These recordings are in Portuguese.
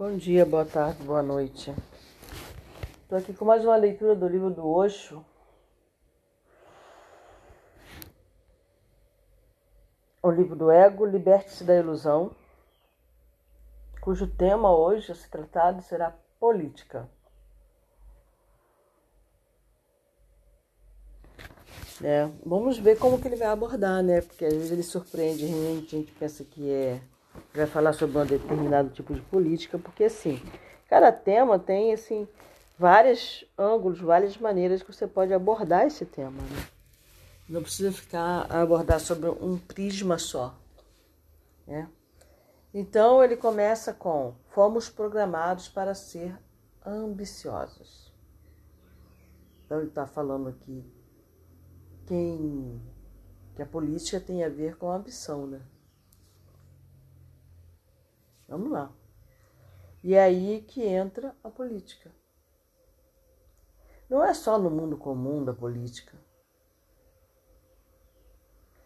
Bom dia, boa tarde, boa noite. Estou aqui com mais uma leitura do livro do Osho. O livro do Ego, Liberte-se da Ilusão, cujo tema hoje a ser tratado será política. É, vamos ver como que ele vai abordar, né? Porque às vezes ele surpreende a gente, pensa que é vai falar sobre um determinado tipo de política, porque assim, cada tema tem assim vários ângulos, várias maneiras que você pode abordar esse tema, né? Não precisa ficar a abordar sobre um prisma só, né? Então ele começa com: fomos programados para ser ambiciosos. Então ele está falando aqui quem que a política tem a ver com a ambição, né? Vamos lá. E é aí que entra a política. Não é só no mundo comum da política.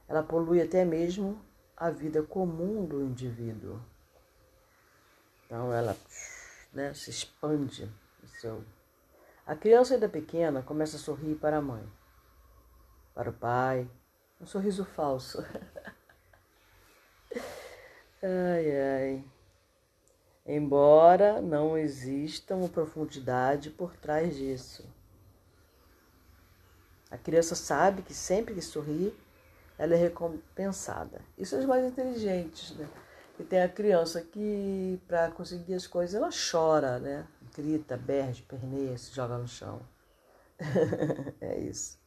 Ela polui até mesmo a vida comum do indivíduo. Então ela né, se expande. Seu... A criança ainda pequena começa a sorrir para a mãe, para o pai, um sorriso falso. ai, ai embora não exista uma profundidade por trás disso. A criança sabe que sempre que sorri, ela é recompensada. Isso é os mais inteligentes, né? E tem a criança que, para conseguir as coisas, ela chora, né? Grita, berra, perneia, se joga no chão. é isso.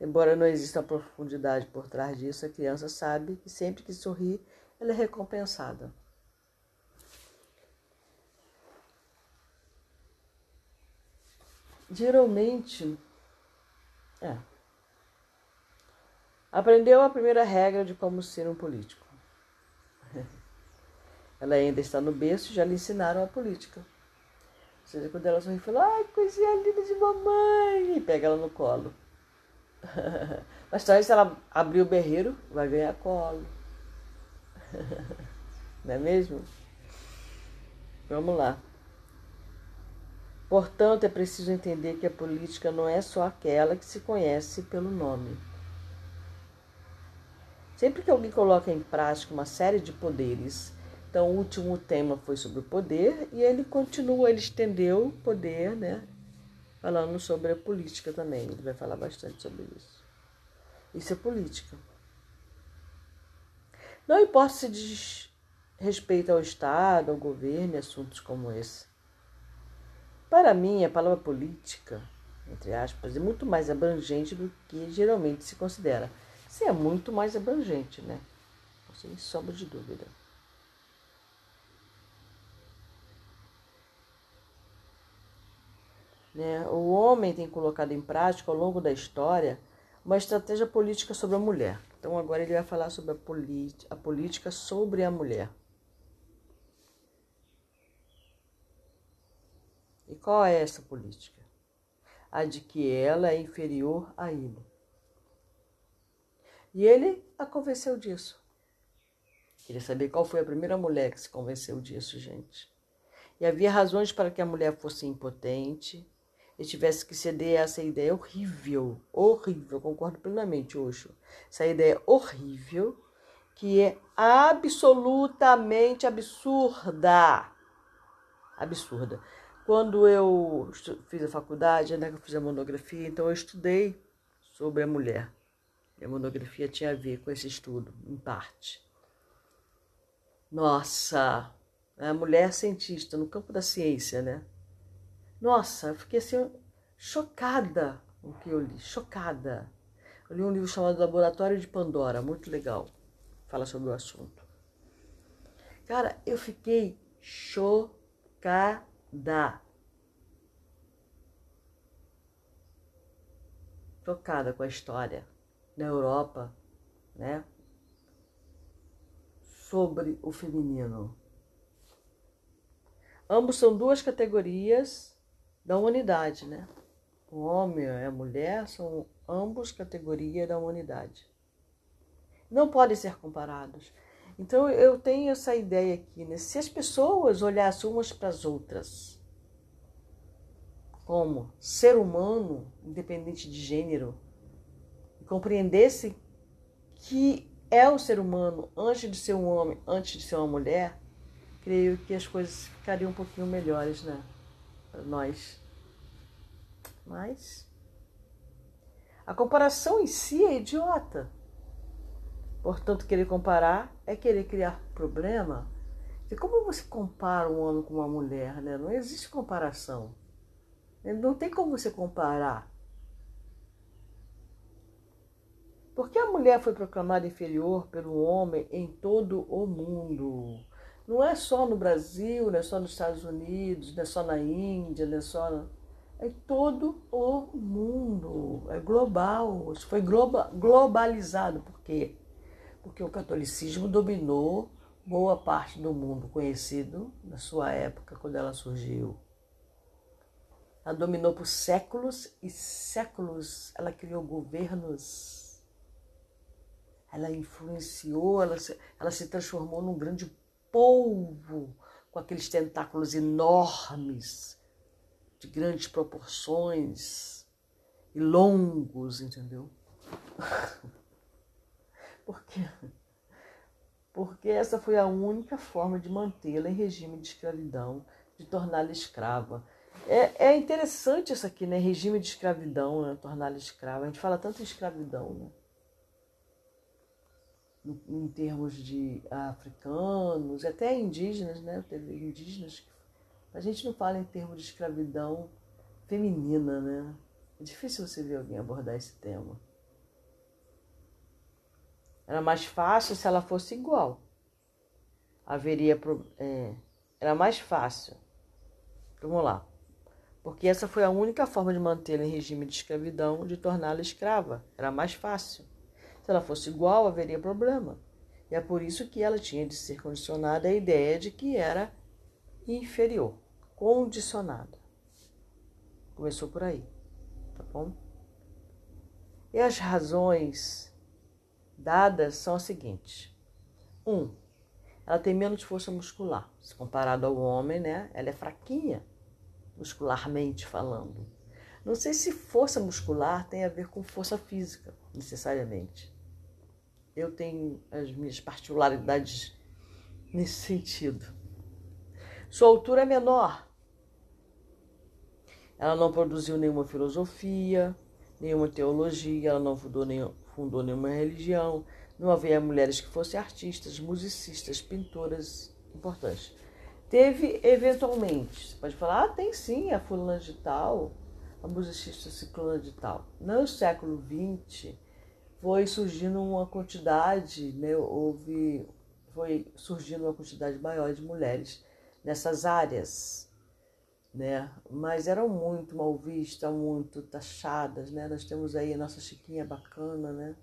Embora não exista profundidade por trás disso, a criança sabe que sempre que sorri, ela é recompensada. Geralmente é, aprendeu a primeira regra de como ser um político. Ela ainda está no berço e já lhe ensinaram a política. Ou seja, quando ela sorri, fala, ai, coisinha linda de mamãe, e pega ela no colo. Mas talvez se ela abrir o berreiro, vai ganhar colo. Não é mesmo? Vamos lá. Portanto, é preciso entender que a política não é só aquela que se conhece pelo nome. Sempre que alguém coloca em prática uma série de poderes, então o último tema foi sobre o poder e ele continua, ele estendeu o poder, né? Falando sobre a política também. Ele vai falar bastante sobre isso. Isso é política. Não importa se diz respeito ao Estado, ao governo e assuntos como esse. Para mim, a palavra política, entre aspas, é muito mais abrangente do que geralmente se considera. Sim, é muito mais abrangente, né? Sem sombra de dúvida. Né? O homem tem colocado em prática ao longo da história uma estratégia política sobre a mulher. Então agora ele vai falar sobre a, a política sobre a mulher. E qual é essa política? A de que ela é inferior a ele. E ele a convenceu disso. Queria saber qual foi a primeira mulher que se convenceu disso, gente. E havia razões para que a mulher fosse impotente e tivesse que ceder a essa ideia horrível, horrível, concordo plenamente, Oxo. Essa ideia horrível que é absolutamente absurda. Absurda. Quando eu fiz a faculdade, né, que eu fiz a monografia, então eu estudei sobre a mulher. E a monografia tinha a ver com esse estudo, em parte. Nossa, a mulher cientista no campo da ciência, né? Nossa, eu fiquei assim, chocada o que eu li, chocada. Eu li um livro chamado Laboratório de Pandora, muito legal, fala sobre o assunto. Cara, eu fiquei chocada da tocada com a história na Europa, né? Sobre o feminino. Ambos são duas categorias da humanidade, né? O homem e a mulher são ambos categorias da humanidade. Não podem ser comparados. Então eu tenho essa ideia aqui, né? Se as pessoas olhassem umas para as outras como ser humano, independente de gênero, e compreendesse que é o ser humano antes de ser um homem, antes de ser uma mulher, creio que as coisas ficariam um pouquinho melhores, né? Para nós. Mas a comparação em si é idiota. Portanto, querer comparar é querer criar problema. E como você compara um homem com uma mulher, né? Não existe comparação. Não tem como você comparar. Porque a mulher foi proclamada inferior pelo homem em todo o mundo. Não é só no Brasil, não é só nos Estados Unidos, não é só na Índia, não é só. É todo o mundo. É global. Isso foi globalizado. Por quê? Porque o catolicismo dominou boa parte do mundo conhecido na sua época, quando ela surgiu. Ela dominou por séculos e séculos. Ela criou governos. Ela influenciou, ela se, ela se transformou num grande polvo com aqueles tentáculos enormes, de grandes proporções e longos, entendeu? Por quê? Porque essa foi a única forma de mantê-la em regime de escravidão, de torná-la escrava. É, é interessante isso aqui, né? Regime de escravidão, né? torná-la escrava. A gente fala tanto em escravidão, né? Em, em termos de africanos, até indígenas, né? Teve indígenas. A gente não fala em termos de escravidão feminina, né? É difícil você ver alguém abordar esse tema. Era mais fácil se ela fosse igual. Haveria. É, era mais fácil. Vamos lá porque essa foi a única forma de mantê-la em regime de escravidão, de torná-la escrava. Era mais fácil. Se ela fosse igual, haveria problema. E é por isso que ela tinha de ser condicionada à ideia de que era inferior, condicionada. Começou por aí, tá bom? E as razões dadas são as seguintes: um, ela tem menos força muscular, se comparado ao homem, né? Ela é fraquinha muscularmente falando. Não sei se força muscular tem a ver com força física, necessariamente. Eu tenho as minhas particularidades nesse sentido. Sua altura é menor. Ela não produziu nenhuma filosofia, nenhuma teologia, ela não fundou, nenhum, fundou nenhuma religião. Não havia mulheres que fossem artistas, musicistas, pintoras importantes. Teve eventualmente, você pode falar, ah, tem sim a fulana de tal, a musicista ciclona de tal. No século XX foi surgindo uma quantidade, né, houve, foi surgindo uma quantidade maior de mulheres nessas áreas, né? Mas eram muito mal vistas, muito taxadas, né? Nós temos aí a nossa Chiquinha bacana, né?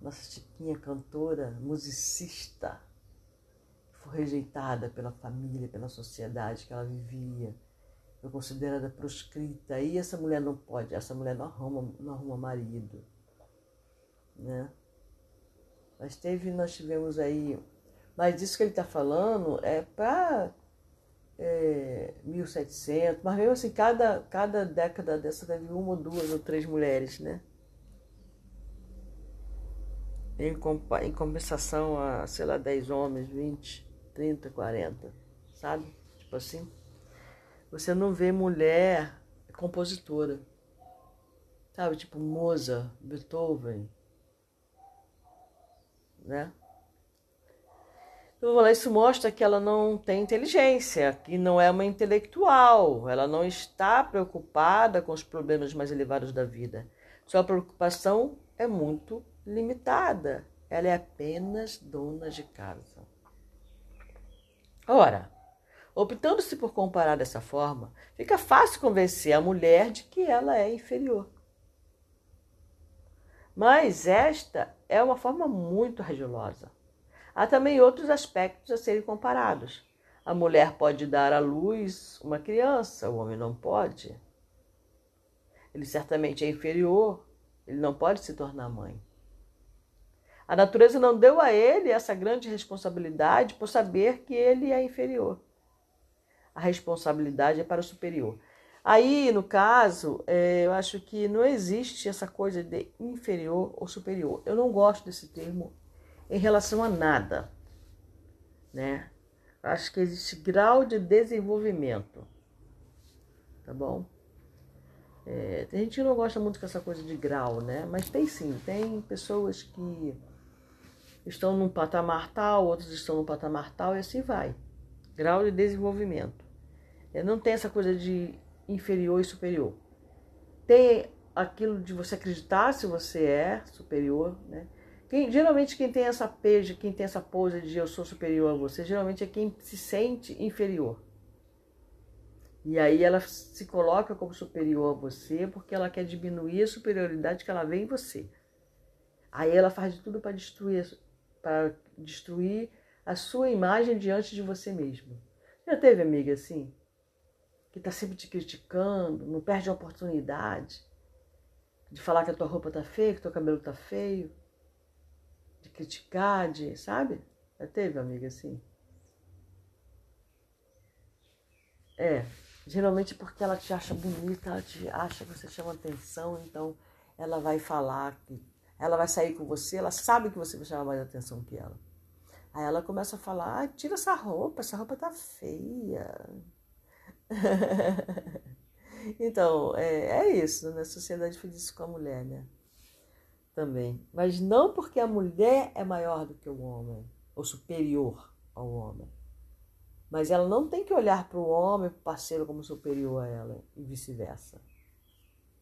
Nossa Chiquinha cantora, musicista, foi rejeitada pela família, pela sociedade que ela vivia, foi considerada proscrita. E essa mulher não pode, essa mulher não arruma, não arruma marido, né? Mas teve, nós tivemos aí, mas isso que ele está falando é para é, 1700, mas mesmo assim, cada, cada década dessa teve uma duas ou três mulheres, né? Em, em compensação a, sei lá, 10 homens, 20. 30, 40, sabe? Tipo assim. Você não vê mulher compositora. Sabe? Tipo Mozart, Beethoven. Né? Isso mostra que ela não tem inteligência, que não é uma intelectual, ela não está preocupada com os problemas mais elevados da vida. Sua preocupação é muito limitada. Ela é apenas dona de casa. Ora, optando-se por comparar dessa forma, fica fácil convencer a mulher de que ela é inferior. Mas esta é uma forma muito regilosa. Há também outros aspectos a serem comparados. A mulher pode dar à luz uma criança, o homem não pode. Ele certamente é inferior, ele não pode se tornar mãe. A natureza não deu a ele essa grande responsabilidade por saber que ele é inferior. A responsabilidade é para o superior. Aí, no caso, é, eu acho que não existe essa coisa de inferior ou superior. Eu não gosto desse termo em relação a nada, né? Acho que existe grau de desenvolvimento, tá bom? É, tem gente que não gosta muito dessa coisa de grau, né? Mas tem sim, tem pessoas que estão num patamar tal, outros estão num patamar tal e assim vai. Grau de desenvolvimento. É, não tem essa coisa de inferior e superior. Tem aquilo de você acreditar se você é superior, né? Quem, geralmente quem tem essa peja, quem tem essa pose de eu sou superior a você, geralmente é quem se sente inferior. E aí ela se coloca como superior a você porque ela quer diminuir a superioridade que ela vê em você. Aí ela faz de tudo para destruir para destruir a sua imagem diante de você mesmo. Já teve amiga assim? Que está sempre te criticando, não perde a oportunidade de falar que a tua roupa tá feia, que teu cabelo tá feio, criticar, de, sabe? Já teve amiga assim? É, geralmente porque ela te acha bonita, ela te acha que você chama atenção, então ela vai falar que ela vai sair com você, ela sabe que você vai chamar mais atenção que ela. Aí ela começa a falar: ah, tira essa roupa, essa roupa tá feia. então, é, é isso, né? Sociedade isso com a mulher, né? Também. Mas não porque a mulher é maior do que o homem, ou superior ao homem. Mas ela não tem que olhar para o homem, para o parceiro, como superior a ela, e vice-versa.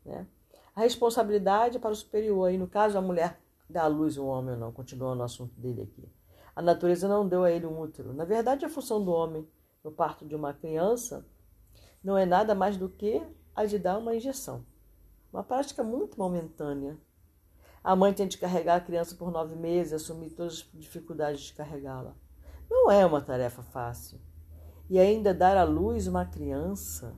Né? A responsabilidade é para o superior. Aí, no caso, a mulher dá à luz o homem ou não, continuando no assunto dele aqui. A natureza não deu a ele um útero. Na verdade, a função do homem no parto de uma criança não é nada mais do que a de dar uma injeção. Uma prática muito momentânea. A mãe tem de carregar a criança por nove meses, assumir todas as dificuldades de carregá-la. Não é uma tarefa fácil. E ainda dar à luz uma criança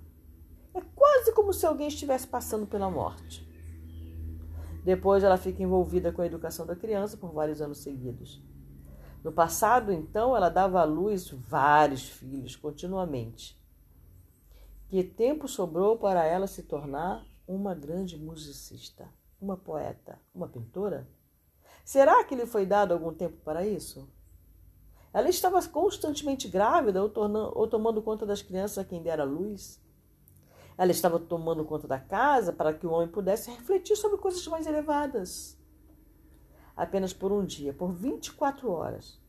é quase como se alguém estivesse passando pela morte. Depois ela fica envolvida com a educação da criança por vários anos seguidos. No passado, então, ela dava à luz vários filhos continuamente. Que tempo sobrou para ela se tornar uma grande musicista, uma poeta, uma pintora? Será que lhe foi dado algum tempo para isso? Ela estava constantemente grávida ou, tornando, ou tomando conta das crianças a quem dera luz? Ela estava tomando conta da casa para que o homem pudesse refletir sobre coisas mais elevadas. Apenas por um dia, por 24 horas,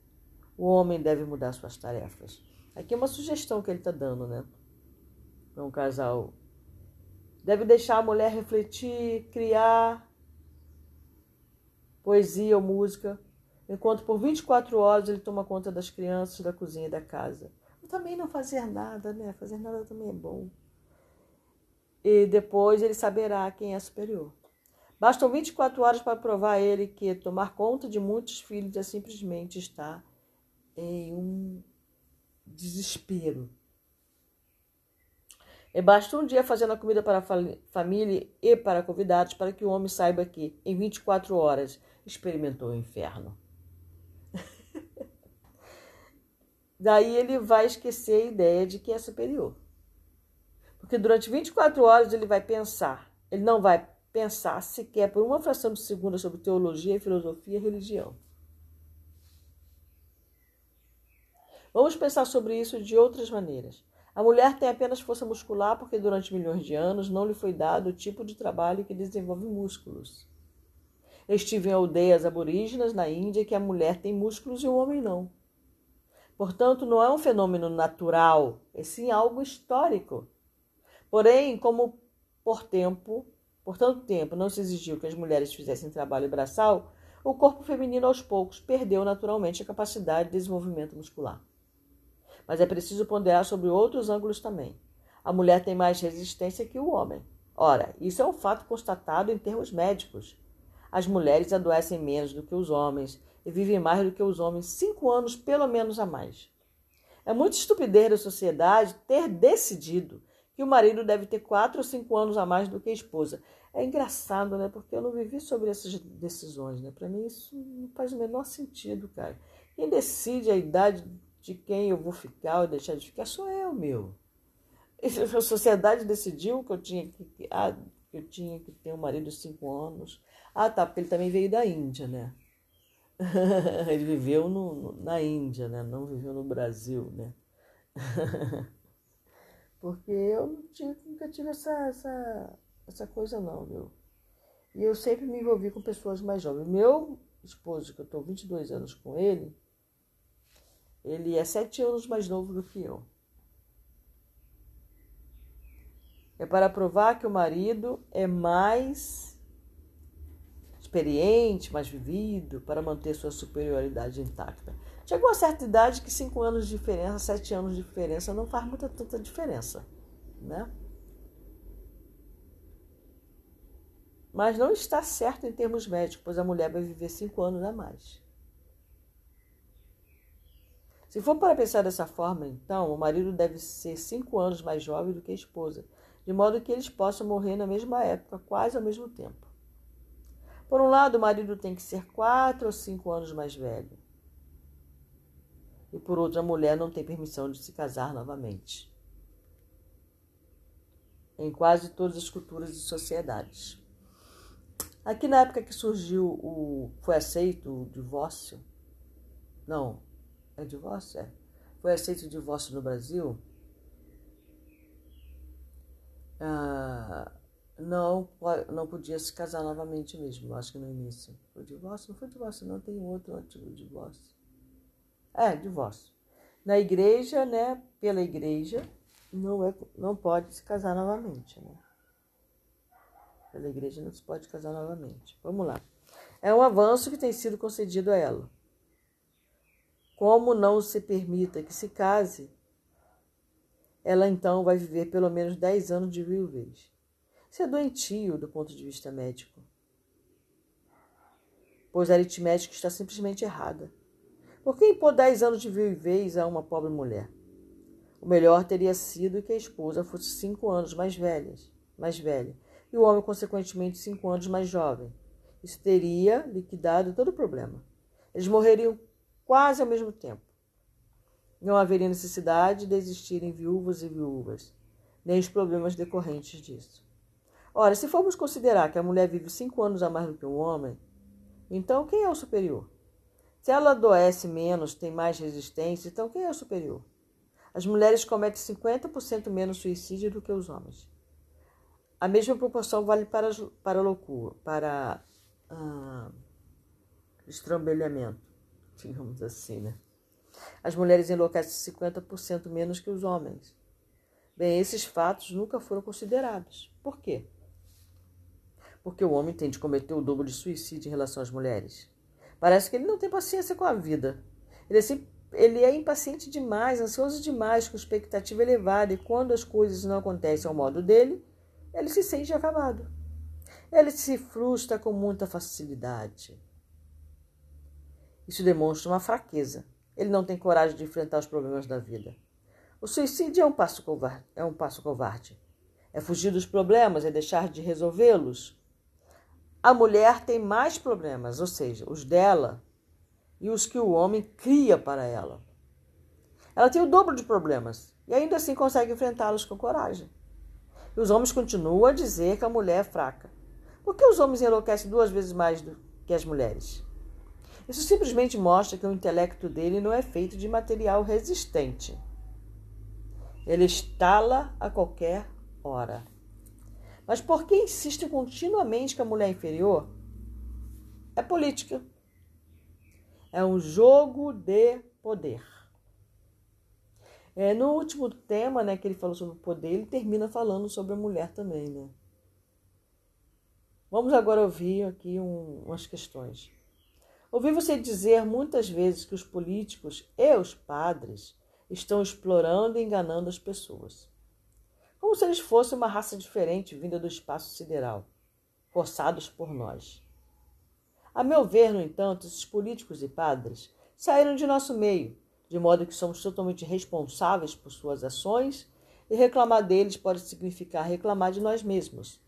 o homem deve mudar suas tarefas. Aqui é uma sugestão que ele está dando, né? Para um casal. Deve deixar a mulher refletir, criar poesia ou música, enquanto por 24 horas ele toma conta das crianças, da cozinha e da casa. E também não fazer nada, né? Fazer nada também é bom e depois ele saberá quem é superior. Bastam 24 horas para provar a ele que tomar conta de muitos filhos é simplesmente estar em um desespero. E basta um dia fazendo a comida para a família e para convidados para que o homem saiba que, em 24 horas, experimentou o inferno. Daí ele vai esquecer a ideia de que é superior. Porque durante 24 horas ele vai pensar, ele não vai pensar sequer por uma fração de segundo sobre teologia, filosofia e religião. Vamos pensar sobre isso de outras maneiras. A mulher tem apenas força muscular porque durante milhões de anos não lhe foi dado o tipo de trabalho que desenvolve músculos. Estive em aldeias aborígenas na Índia que a mulher tem músculos e o homem não. Portanto, não é um fenômeno natural, é sim algo histórico. Porém, como por tempo, por tanto tempo não se exigiu que as mulheres fizessem trabalho braçal, o corpo feminino aos poucos perdeu naturalmente a capacidade de desenvolvimento muscular. Mas é preciso ponderar sobre outros ângulos também. A mulher tem mais resistência que o homem. Ora, isso é um fato constatado em termos médicos. As mulheres adoecem menos do que os homens e vivem mais do que os homens cinco anos pelo menos a mais. É muito estupidez da sociedade ter decidido que o marido deve ter quatro ou cinco anos a mais do que a esposa. É engraçado, né? Porque eu não vivi sobre essas decisões, né? Para mim isso não faz o menor sentido, cara. Quem decide a idade de quem eu vou ficar ou deixar de ficar sou eu, meu. A sociedade decidiu que eu tinha que, ah, que eu tinha que ter um marido de cinco anos. Ah, tá, porque ele também veio da Índia, né? ele viveu no, na Índia, né? Não viveu no Brasil, né? porque eu nunca tive essa, essa, essa coisa não, meu. E eu sempre me envolvi com pessoas mais jovens. Meu esposo, que eu estou 22 anos com ele, ele é sete anos mais novo do que eu. É para provar que o marido é mais experiente, mais vivido, para manter sua superioridade intacta. Chegou a certa idade que cinco anos de diferença, sete anos de diferença não faz muita tanta diferença, né? Mas não está certo em termos médicos, pois a mulher vai viver cinco anos a mais. Se for para pensar dessa forma, então, o marido deve ser cinco anos mais jovem do que a esposa, de modo que eles possam morrer na mesma época, quase ao mesmo tempo. Por um lado, o marido tem que ser quatro ou cinco anos mais velho. E por outro, a mulher não tem permissão de se casar novamente. Em quase todas as culturas e sociedades. Aqui na época que surgiu o. foi aceito o divórcio. Não, é divórcio? É. Foi aceito o divórcio no Brasil? Ah, não, não podia se casar novamente mesmo, acho que no início. Foi divórcio? Não foi divórcio, não, tem outro antigo divórcio. É, divórcio. Na igreja, né, pela igreja, não, é, não pode se casar novamente, né? Pela igreja não se pode casar novamente. Vamos lá. É um avanço que tem sido concedido a ela. Como não se permita que se case, ela então vai viver pelo menos 10 anos de viuvez. Isso é doentio do ponto de vista médico, pois a aritmética está simplesmente errada. Por que impor 10 anos de viuvez a uma pobre mulher? O melhor teria sido que a esposa fosse cinco anos mais velha, mais velha, e o homem, consequentemente, cinco anos mais jovem. Isso teria liquidado todo o problema. Eles morreriam quase ao mesmo tempo. Não haveria necessidade de existirem viúvas e viúvas, nem os problemas decorrentes disso. Ora, se formos considerar que a mulher vive cinco anos a mais do que o homem, então quem é o superior? Se ela adoece menos, tem mais resistência, então quem é o superior? As mulheres cometem 50% menos suicídio do que os homens. A mesma proporção vale para, para loucura, para ah, estrambelhamento digamos assim, né? As mulheres enlouquecem 50% menos que os homens. Bem, esses fatos nunca foram considerados. Por quê? Porque o homem tem de cometer o dobro de suicídio em relação às mulheres. Parece que ele não tem paciência com a vida. Ele é, ele é impaciente demais, ansioso demais, com expectativa elevada, e quando as coisas não acontecem ao modo dele, ele se sente acabado. Ele se frustra com muita facilidade. Isso demonstra uma fraqueza. Ele não tem coragem de enfrentar os problemas da vida. O suicídio é um passo covarde. É, um passo covarde. é fugir dos problemas, é deixar de resolvê-los. A mulher tem mais problemas, ou seja, os dela e os que o homem cria para ela. Ela tem o dobro de problemas e ainda assim consegue enfrentá-los com coragem. E os homens continuam a dizer que a mulher é fraca. Por que os homens enlouquecem duas vezes mais do que as mulheres? Isso simplesmente mostra que o intelecto dele não é feito de material resistente. Ele estala a qualquer hora. Mas por que insiste continuamente que a mulher é inferior? É política. É um jogo de poder. É, no último tema, né, que ele falou sobre o poder, ele termina falando sobre a mulher também, né? Vamos agora ouvir aqui um, umas questões. Ouvi você dizer muitas vezes que os políticos e os padres estão explorando e enganando as pessoas. Como se eles fossem uma raça diferente vinda do espaço sideral, forçados por nós. A meu ver, no entanto, esses políticos e padres saíram de nosso meio, de modo que somos totalmente responsáveis por suas ações e reclamar deles pode significar reclamar de nós mesmos.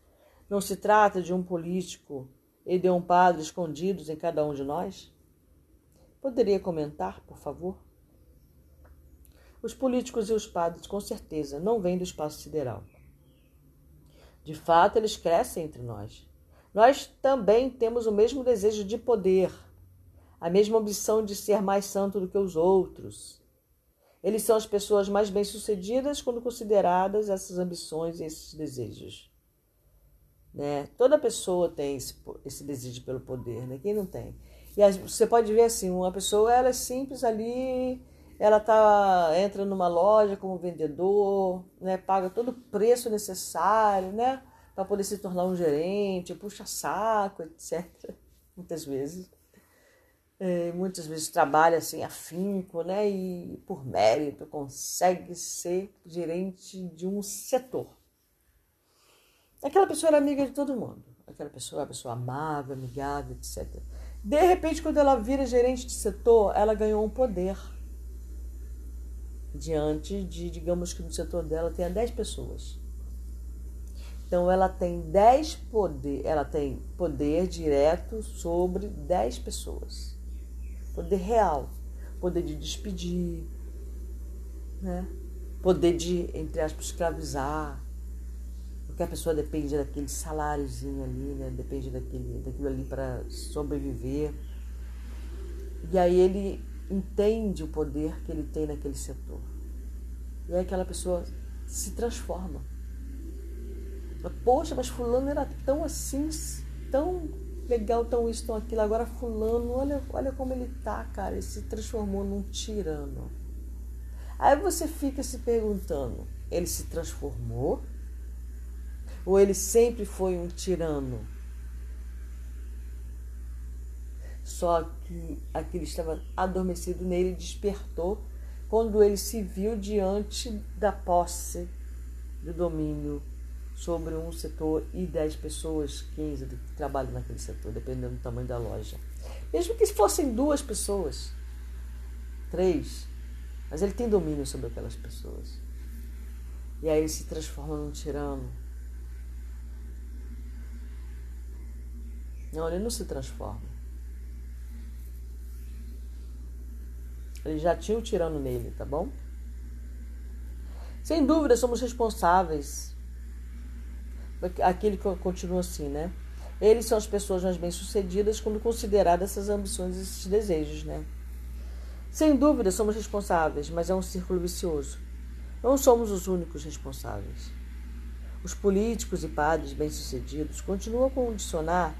Não se trata de um político e de um padre escondidos em cada um de nós? Poderia comentar, por favor? Os políticos e os padres, com certeza, não vêm do espaço sideral. De fato, eles crescem entre nós. Nós também temos o mesmo desejo de poder, a mesma ambição de ser mais santo do que os outros. Eles são as pessoas mais bem-sucedidas quando consideradas essas ambições e esses desejos. Né? Toda pessoa tem esse, esse desejo pelo poder, né? Quem não tem? E você pode ver assim, uma pessoa ela é simples ali, ela tá entra numa loja como vendedor, né? Paga todo o preço necessário, né? Para poder se tornar um gerente, puxa saco, etc. Muitas vezes. É, muitas vezes trabalha assim afinco, né? E por mérito consegue ser gerente de um setor. Aquela pessoa era amiga de todo mundo. Aquela pessoa uma pessoa amável, amigável, etc. De repente, quando ela vira gerente de setor, ela ganhou um poder diante de, digamos que no setor dela tenha 10 pessoas. Então ela tem 10 poder, ela tem poder direto sobre 10 pessoas. Poder real, poder de despedir, né? Poder de, entre aspas, escravizar, porque a pessoa depende daquele saláriozinho ali, né? Depende daquele, daquilo ali para sobreviver. E aí ele entende o poder que ele tem naquele setor. E aí aquela pessoa se transforma. Poxa, mas fulano era tão assim, tão legal, tão isso, tão aquilo. Agora fulano, olha, olha como ele tá, cara. Ele se transformou num tirano. Aí você fica se perguntando, ele se transformou ou ele sempre foi um tirano? Só que aquilo estava adormecido nele despertou quando ele se viu diante da posse do domínio sobre um setor e 10 pessoas, 15 que trabalham naquele setor, dependendo do tamanho da loja. Mesmo que fossem duas pessoas, três, mas ele tem domínio sobre aquelas pessoas. E aí ele se transforma num tirano Não, ele não se transforma. Ele já tinha o tirano nele, tá bom? Sem dúvida, somos responsáveis. Aqui ele continua assim, né? Eles são as pessoas mais bem-sucedidas quando consideradas essas ambições e esses desejos, né? Sem dúvida, somos responsáveis, mas é um círculo vicioso. Não somos os únicos responsáveis. Os políticos e padres bem-sucedidos continuam a condicionar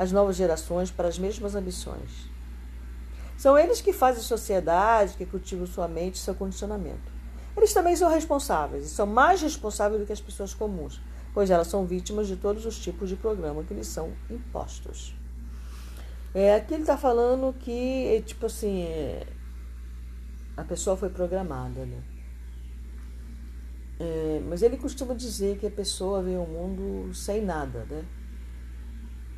as novas gerações para as mesmas ambições. São eles que fazem sociedade, que cultivam sua mente e seu condicionamento. Eles também são responsáveis, e são mais responsáveis do que as pessoas comuns, pois elas são vítimas de todos os tipos de programa que lhes são impostos. É, aqui ele está falando que, tipo assim, é, a pessoa foi programada, né? É, mas ele costuma dizer que a pessoa veio ao mundo sem nada, né?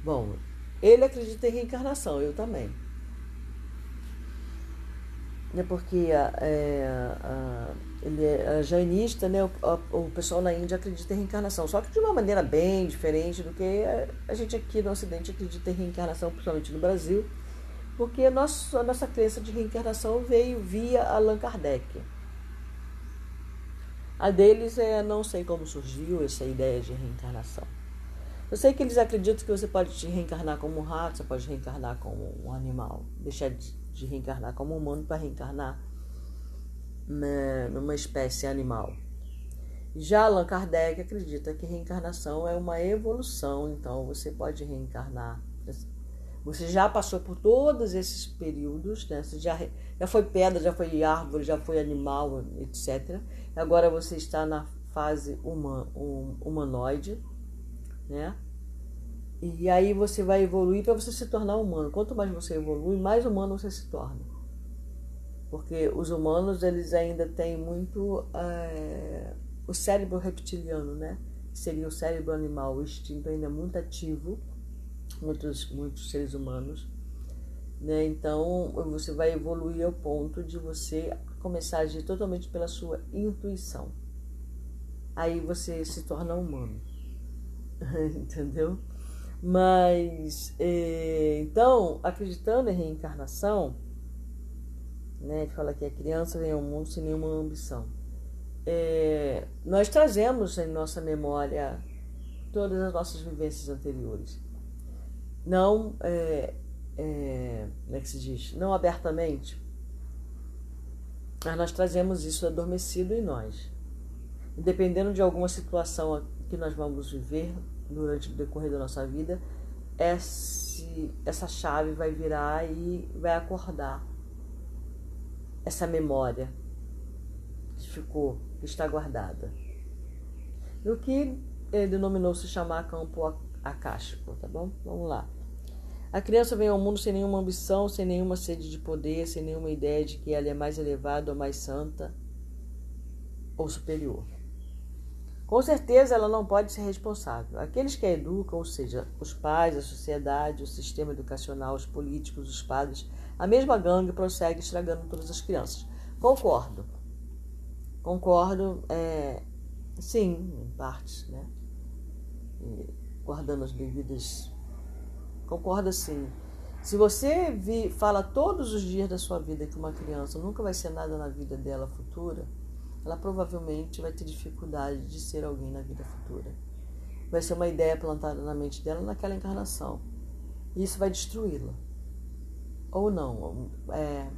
Bom, ele acredita em reencarnação, eu também. É porque é, a, ele é jainista, né? O, a, o, pessoal na Índia acredita em reencarnação, só que de uma maneira bem diferente do que a, a gente aqui no Ocidente acredita em reencarnação, principalmente no Brasil, porque a nossa, a nossa crença de reencarnação veio via Allan Kardec. A deles é não sei como surgiu essa ideia de reencarnação. Eu sei que eles acreditam que você pode te reencarnar como um rato, você pode reencarnar como um animal, deixar de, de reencarnar como um humano para reencarnar né, numa espécie animal. Já Allan Kardec acredita que reencarnação é uma evolução, então você pode reencarnar. Você já passou por todos esses períodos, né? Você já, já foi pedra, já foi árvore, já foi animal, etc. Agora você está na fase human, um, humanoide, né? E aí você vai evoluir para você se tornar humano. Quanto mais você evolui, mais humano você se torna. Porque os humanos, eles ainda têm muito é, o cérebro reptiliano, né? Seria o cérebro animal, o instinto ainda muito ativo, muitos, muitos seres humanos. Né? Então, você vai evoluir ao ponto de você começar a agir totalmente pela sua intuição. Aí você se torna humano. entendeu? Mas, é, então, acreditando em reencarnação, né, ele fala que a criança vem ao mundo sem nenhuma ambição. É, nós trazemos em nossa memória todas as nossas vivências anteriores. Não, é, é, como é que se diz? Não abertamente, mas nós trazemos isso adormecido em nós. E dependendo de alguma situação que nós vamos viver durante o decorrer da nossa vida, esse, essa chave vai virar e vai acordar essa memória que ficou, que está guardada. E o que ele denominou se chamar campo acástico, tá bom? Vamos lá. A criança vem ao mundo sem nenhuma ambição, sem nenhuma sede de poder, sem nenhuma ideia de que ela é mais elevada ou mais santa ou superior. Com certeza ela não pode ser responsável. Aqueles que a educam, ou seja, os pais, a sociedade, o sistema educacional, os políticos, os padres, a mesma gangue prossegue estragando todas as crianças. Concordo. Concordo, é, sim, em partes, né? Guardando as devidas Concorda sim. Se você vi, fala todos os dias da sua vida que uma criança nunca vai ser nada na vida dela futura, ela provavelmente vai ter dificuldade de ser alguém na vida futura. Vai ser uma ideia plantada na mente dela naquela encarnação. E isso vai destruí-la. Ou não. É...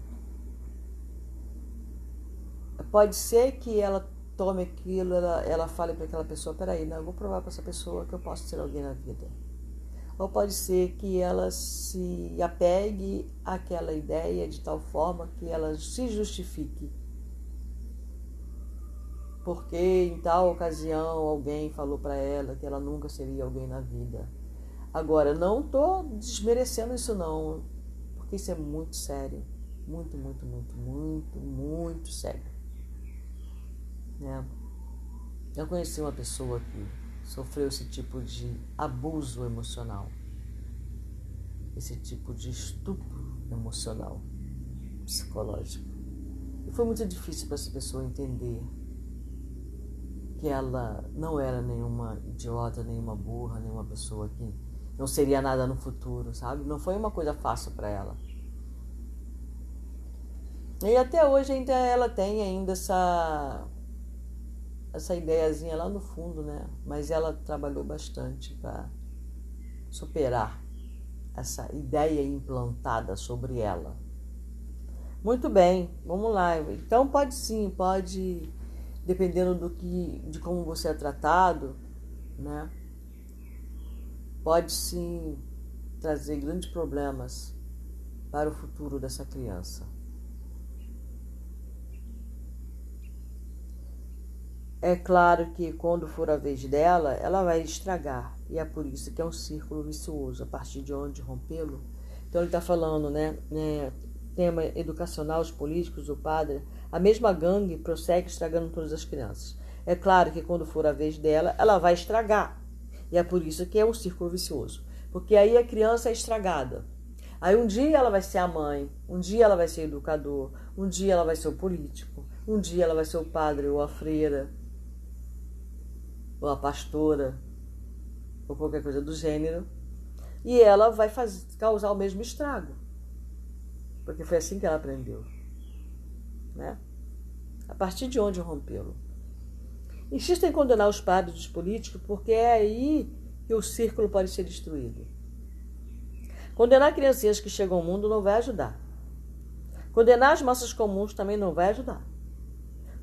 Pode ser que ela tome aquilo, ela, ela fale para aquela pessoa: peraí, não, eu vou provar para essa pessoa que eu posso ser alguém na vida ou pode ser que ela se apegue àquela ideia de tal forma que ela se justifique. Porque em tal ocasião alguém falou para ela que ela nunca seria alguém na vida. Agora, não estou desmerecendo isso não, porque isso é muito sério. Muito, muito, muito, muito, muito sério. Né? Eu conheci uma pessoa que sofreu esse tipo de abuso emocional, esse tipo de estupro emocional, psicológico. E foi muito difícil para essa pessoa entender que ela não era nenhuma idiota, nenhuma burra, nenhuma pessoa que não seria nada no futuro, sabe? Não foi uma coisa fácil para ela. E até hoje ainda ela tem ainda essa essa ideiazinha lá no fundo, né? Mas ela trabalhou bastante para superar essa ideia implantada sobre ela. Muito bem, vamos lá. Então pode sim, pode, dependendo do que, de como você é tratado, né? Pode sim trazer grandes problemas para o futuro dessa criança. É claro que quando for a vez dela, ela vai estragar. E é por isso que é um círculo vicioso, a partir de onde rompê-lo. Então ele está falando, né, né? Tema educacional, os políticos, o padre, a mesma gangue prossegue estragando todas as crianças. É claro que quando for a vez dela, ela vai estragar. E é por isso que é um círculo vicioso. Porque aí a criança é estragada. Aí um dia ela vai ser a mãe, um dia ela vai ser educador, um dia ela vai ser o político, um dia ela vai ser o padre ou a freira ou a pastora, ou qualquer coisa do gênero, e ela vai fazer, causar o mesmo estrago. Porque foi assim que ela aprendeu. Né? A partir de onde rompê-lo? Insisto em condenar os padres e os políticos, porque é aí que o círculo pode ser destruído. Condenar criancinhas que chegam ao mundo não vai ajudar. Condenar as massas comuns também não vai ajudar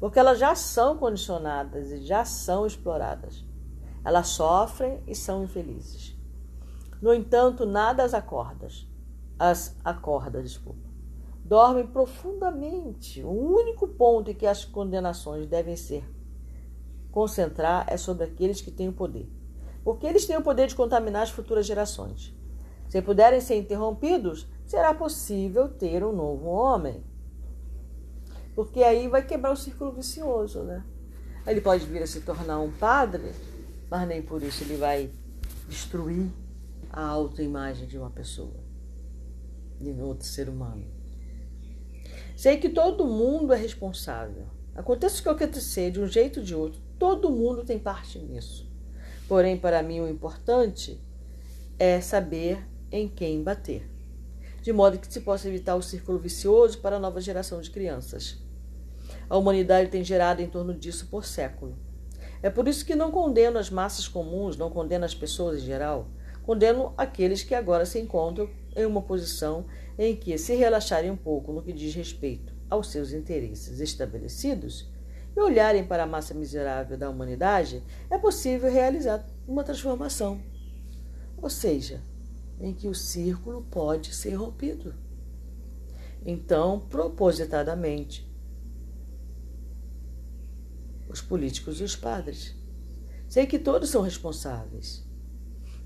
porque elas já são condicionadas e já são exploradas. Elas sofrem e são infelizes. No entanto, nada as acorda, as acorda, desculpa. Dormem profundamente. O único ponto em que as condenações devem ser concentrar é sobre aqueles que têm o poder. Porque eles têm o poder de contaminar as futuras gerações. Se puderem ser interrompidos, será possível ter um novo homem. Porque aí vai quebrar o círculo vicioso, né? Ele pode vir a se tornar um padre, mas nem por isso ele vai destruir a autoimagem de uma pessoa, de outro ser humano. Sei que todo mundo é responsável. Aconteça o que acontecer, de um jeito ou de outro, todo mundo tem parte nisso. Porém, para mim, o importante é saber em quem bater, de modo que se possa evitar o círculo vicioso para a nova geração de crianças. A humanidade tem gerado em torno disso por século. É por isso que não condeno as massas comuns, não condeno as pessoas em geral, condeno aqueles que agora se encontram em uma posição em que, se relaxarem um pouco no que diz respeito aos seus interesses estabelecidos e olharem para a massa miserável da humanidade, é possível realizar uma transformação. Ou seja, em que o círculo pode ser rompido. Então, propositadamente, os políticos e os padres. Sei que todos são responsáveis,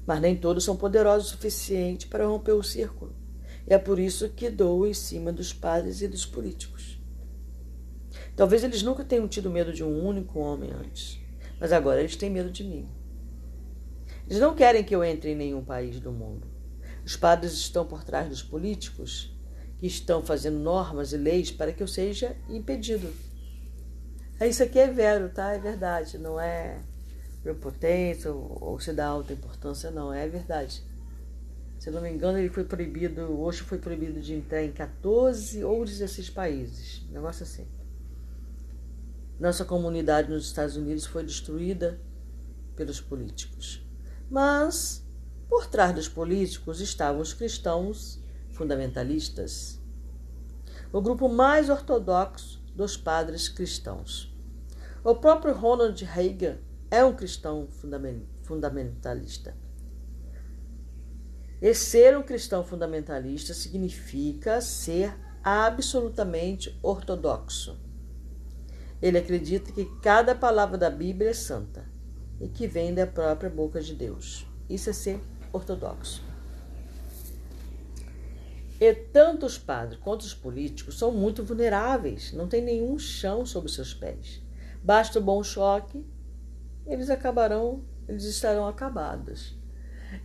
mas nem todos são poderosos o suficiente para romper o círculo. E é por isso que dou em cima dos padres e dos políticos. Talvez eles nunca tenham tido medo de um único homem antes, mas agora eles têm medo de mim. Eles não querem que eu entre em nenhum país do mundo. Os padres estão por trás dos políticos, que estão fazendo normas e leis para que eu seja impedido. É, isso aqui é vero, tá? É verdade. Não é prepotência ou, ou se dá alta importância, não. É verdade. Se não me engano, ele foi proibido, hoje foi proibido de entrar em 14 ou 16 países. negócio assim. Nossa comunidade nos Estados Unidos foi destruída pelos políticos. Mas, por trás dos políticos estavam os cristãos fundamentalistas. O grupo mais ortodoxo dos padres cristãos. O próprio Ronald Reagan é um cristão fundamentalista. E ser um cristão fundamentalista significa ser absolutamente ortodoxo. Ele acredita que cada palavra da Bíblia é santa e que vem da própria boca de Deus. Isso é ser ortodoxo. E tanto os padres quanto os políticos são muito vulneráveis, não tem nenhum chão sob seus pés. Basta o bom choque, eles acabarão, eles estarão acabados.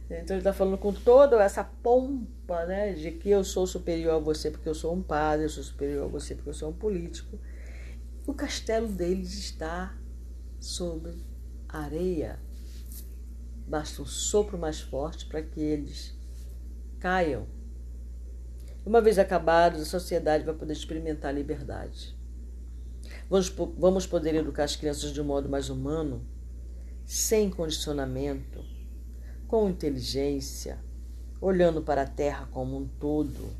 Então ele está falando com toda essa pompa, né, de que eu sou superior a você porque eu sou um padre, eu sou superior a você porque eu sou um político. O castelo deles está sobre areia. Basta um sopro mais forte para que eles caiam uma vez acabados, a sociedade vai poder experimentar a liberdade. Vamos, vamos poder educar as crianças de um modo mais humano, sem condicionamento, com inteligência, olhando para a terra como um todo,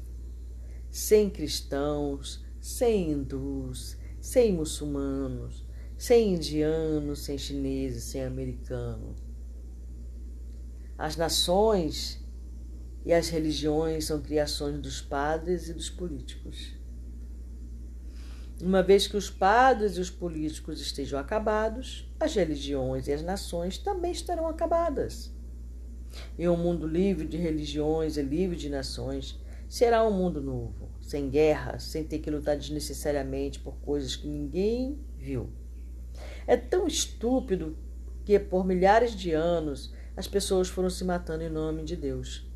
sem cristãos, sem hindus, sem muçulmanos, sem indianos, sem chineses, sem americanos. As nações e as religiões são criações dos padres e dos políticos. Uma vez que os padres e os políticos estejam acabados, as religiões e as nações também estarão acabadas. E um mundo livre de religiões e livre de nações será um mundo novo, sem guerra, sem ter que lutar desnecessariamente por coisas que ninguém viu. É tão estúpido que por milhares de anos as pessoas foram se matando em nome de Deus.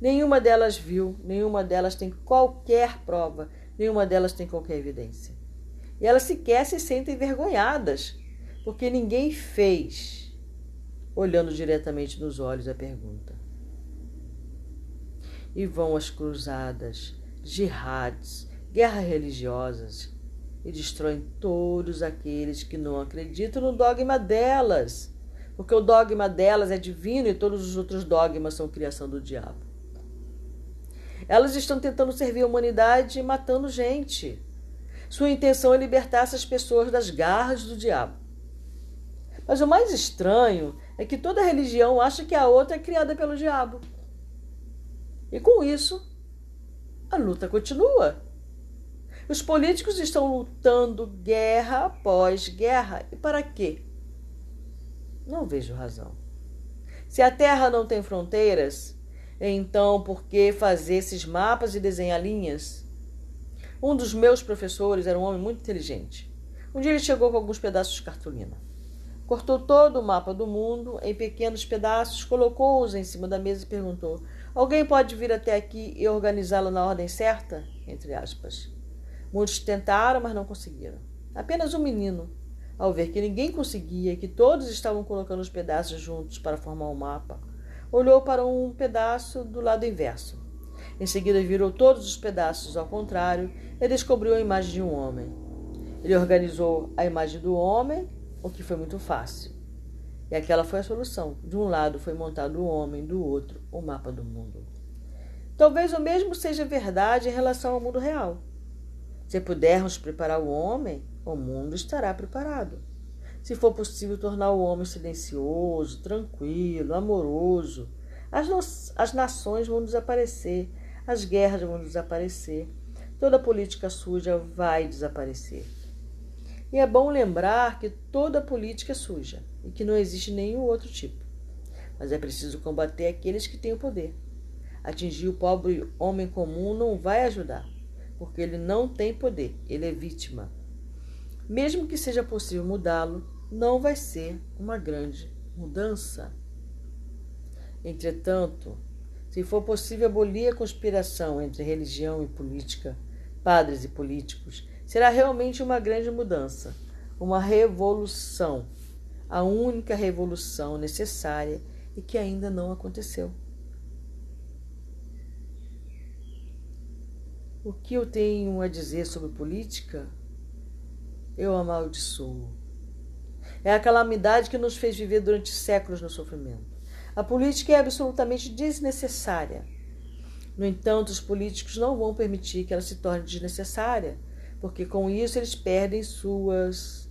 Nenhuma delas viu, nenhuma delas tem qualquer prova, nenhuma delas tem qualquer evidência. E elas sequer se sentem envergonhadas, porque ninguém fez, olhando diretamente nos olhos a pergunta. E vão as cruzadas, jihads, guerras religiosas, e destroem todos aqueles que não acreditam no dogma delas, porque o dogma delas é divino e todos os outros dogmas são criação do diabo. Elas estão tentando servir a humanidade matando gente. Sua intenção é libertar essas pessoas das garras do diabo. Mas o mais estranho é que toda religião acha que a outra é criada pelo diabo. E com isso, a luta continua. Os políticos estão lutando guerra após guerra. E para quê? Não vejo razão. Se a Terra não tem fronteiras, então, por que fazer esses mapas e desenhar linhas? Um dos meus professores era um homem muito inteligente. Um dia ele chegou com alguns pedaços de cartolina. Cortou todo o mapa do mundo em pequenos pedaços, colocou-os em cima da mesa e perguntou: Alguém pode vir até aqui e organizá-lo na ordem certa? Entre aspas. Muitos tentaram, mas não conseguiram. Apenas um menino, Ao ver que ninguém conseguia, que todos estavam colocando os pedaços juntos para formar um mapa, olhou para um pedaço do lado inverso. Em seguida, virou todos os pedaços ao contrário e descobriu a imagem de um homem. Ele organizou a imagem do homem, o que foi muito fácil. E aquela foi a solução. De um lado foi montado o homem, do outro o mapa do mundo. Talvez o mesmo seja verdade em relação ao mundo real. Se pudermos preparar o homem, o mundo estará preparado. Se for possível tornar o homem silencioso, tranquilo, amoroso, as, no as nações vão desaparecer, as guerras vão desaparecer, toda política suja vai desaparecer. E é bom lembrar que toda política é suja e que não existe nenhum outro tipo. Mas é preciso combater aqueles que têm o poder. Atingir o pobre homem comum não vai ajudar, porque ele não tem poder, ele é vítima. Mesmo que seja possível mudá-lo, não vai ser uma grande mudança. Entretanto, se for possível abolir a conspiração entre religião e política, padres e políticos, será realmente uma grande mudança, uma revolução, a única revolução necessária e que ainda não aconteceu. O que eu tenho a dizer sobre política eu amaldiçoo. É a calamidade que nos fez viver durante séculos no sofrimento. A política é absolutamente desnecessária. No entanto, os políticos não vão permitir que ela se torne desnecessária, porque com isso eles perdem suas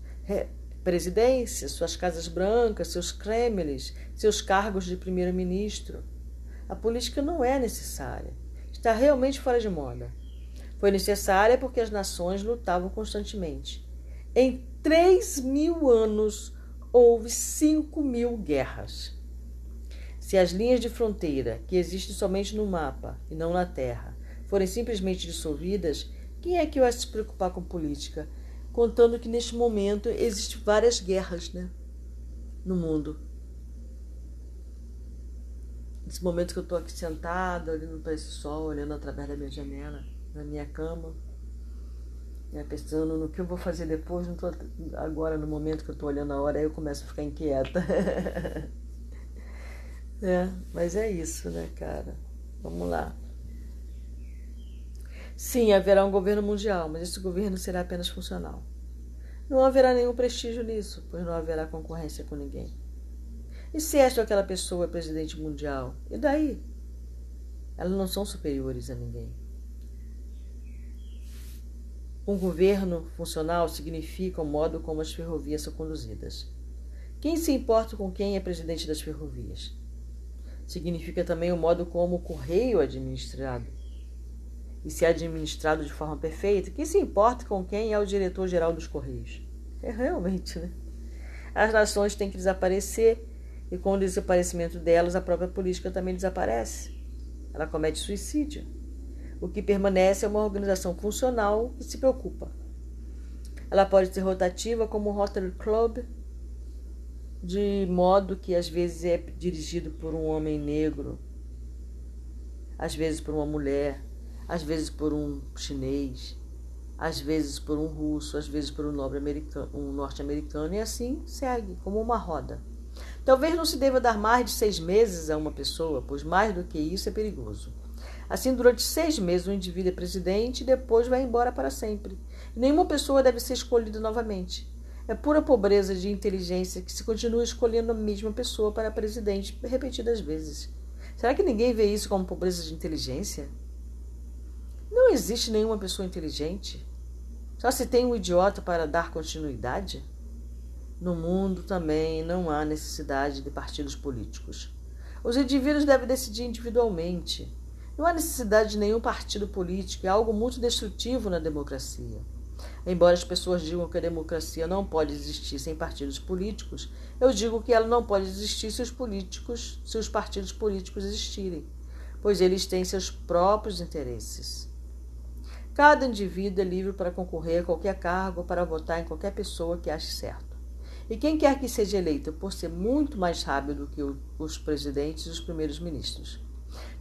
presidências, suas casas brancas, seus Kremlins, seus cargos de primeiro-ministro. A política não é necessária. Está realmente fora de moda. Foi necessária porque as nações lutavam constantemente. Em três mil anos houve cinco mil guerras. Se as linhas de fronteira, que existem somente no mapa e não na terra, forem simplesmente dissolvidas, quem é que vai se preocupar com política? Contando que neste momento existem várias guerras né, no mundo. Nesse momento que eu estou aqui sentada, olhando para esse sol, olhando através da minha janela, na minha cama, né, pensando no que eu vou fazer depois, não tô, agora no momento que eu estou olhando a hora, aí eu começo a ficar inquieta. é, mas é isso, né, cara? Vamos lá. Sim, haverá um governo mundial, mas esse governo será apenas funcional. Não haverá nenhum prestígio nisso, pois não haverá concorrência com ninguém. E se esta ou aquela pessoa é presidente mundial? E daí? Elas não são superiores a ninguém. Um governo funcional significa o modo como as ferrovias são conduzidas. Quem se importa com quem é presidente das ferrovias? Significa também o modo como o correio é administrado. E se administrado de forma perfeita, quem se importa com quem é o diretor-geral dos correios? É realmente, né? As nações têm que desaparecer e com o desaparecimento delas, a própria política também desaparece. Ela comete suicídio. O que permanece é uma organização funcional que se preocupa. Ela pode ser rotativa como o Rotary Club, de modo que às vezes é dirigido por um homem negro, às vezes por uma mulher, às vezes por um chinês, às vezes por um russo, às vezes por um, um norte-americano, e assim segue, como uma roda. Talvez não se deva dar mais de seis meses a uma pessoa, pois mais do que isso é perigoso. Assim, durante seis meses, o indivíduo é presidente e depois vai embora para sempre. Nenhuma pessoa deve ser escolhida novamente. É pura pobreza de inteligência que se continua escolhendo a mesma pessoa para presidente repetidas vezes. Será que ninguém vê isso como pobreza de inteligência? Não existe nenhuma pessoa inteligente. Só se tem um idiota para dar continuidade? No mundo também não há necessidade de partidos políticos. Os indivíduos devem decidir individualmente. Não há necessidade de nenhum partido político, é algo muito destrutivo na democracia. Embora as pessoas digam que a democracia não pode existir sem partidos políticos, eu digo que ela não pode existir se os políticos, se os partidos políticos existirem, pois eles têm seus próprios interesses. Cada indivíduo é livre para concorrer a qualquer cargo, para votar em qualquer pessoa que ache certo. E quem quer que seja eleito por ser muito mais rápido que os presidentes e os primeiros ministros.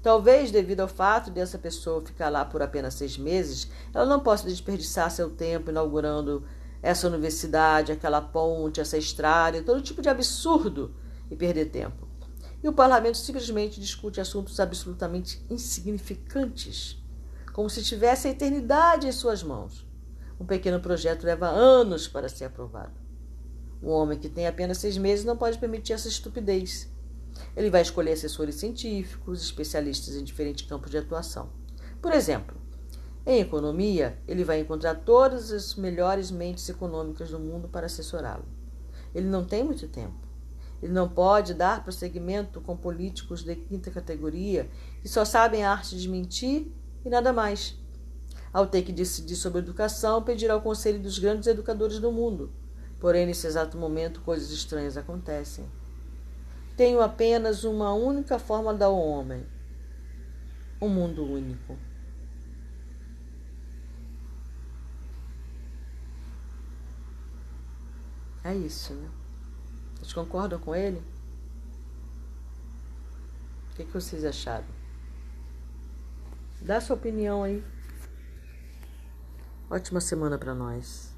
Talvez, devido ao fato dessa pessoa ficar lá por apenas seis meses, ela não possa desperdiçar seu tempo inaugurando essa universidade, aquela ponte, essa estrada, todo tipo de absurdo e perder tempo. E o parlamento simplesmente discute assuntos absolutamente insignificantes, como se tivesse a eternidade em suas mãos. Um pequeno projeto leva anos para ser aprovado. Um homem que tem apenas seis meses não pode permitir essa estupidez. Ele vai escolher assessores científicos, especialistas em diferentes campos de atuação. Por exemplo, em economia, ele vai encontrar todas as melhores mentes econômicas do mundo para assessorá-lo. Ele não tem muito tempo. Ele não pode dar prosseguimento com políticos de quinta categoria que só sabem a arte de mentir e nada mais. Ao ter que decidir sobre educação, pedirá o conselho dos grandes educadores do mundo. Porém, nesse exato momento, coisas estranhas acontecem. Tenho apenas uma única forma da homem: um mundo único. É isso, né? Vocês concordam com ele? O que, que vocês acharam? Dá sua opinião aí. Ótima semana para nós.